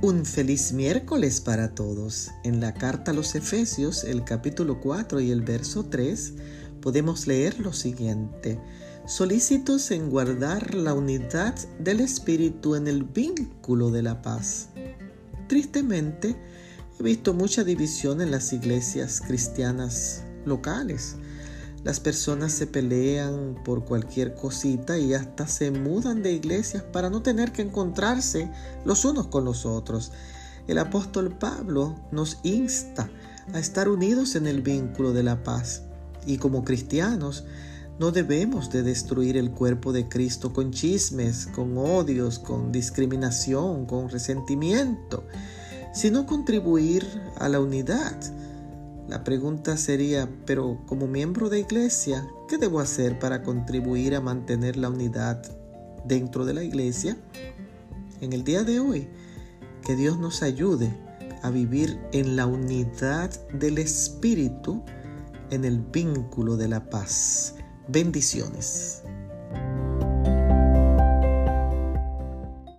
Un feliz miércoles para todos. En la carta a los Efesios, el capítulo 4 y el verso 3, podemos leer lo siguiente. Solícitos en guardar la unidad del Espíritu en el vínculo de la paz. Tristemente, he visto mucha división en las iglesias cristianas locales. Las personas se pelean por cualquier cosita y hasta se mudan de iglesias para no tener que encontrarse los unos con los otros. El apóstol Pablo nos insta a estar unidos en el vínculo de la paz y como cristianos no debemos de destruir el cuerpo de Cristo con chismes, con odios, con discriminación, con resentimiento, sino contribuir a la unidad la pregunta sería, pero como miembro de iglesia, ¿qué debo hacer para contribuir a mantener la unidad dentro de la iglesia? En el día de hoy, que Dios nos ayude a vivir en la unidad del Espíritu, en el vínculo de la paz. Bendiciones.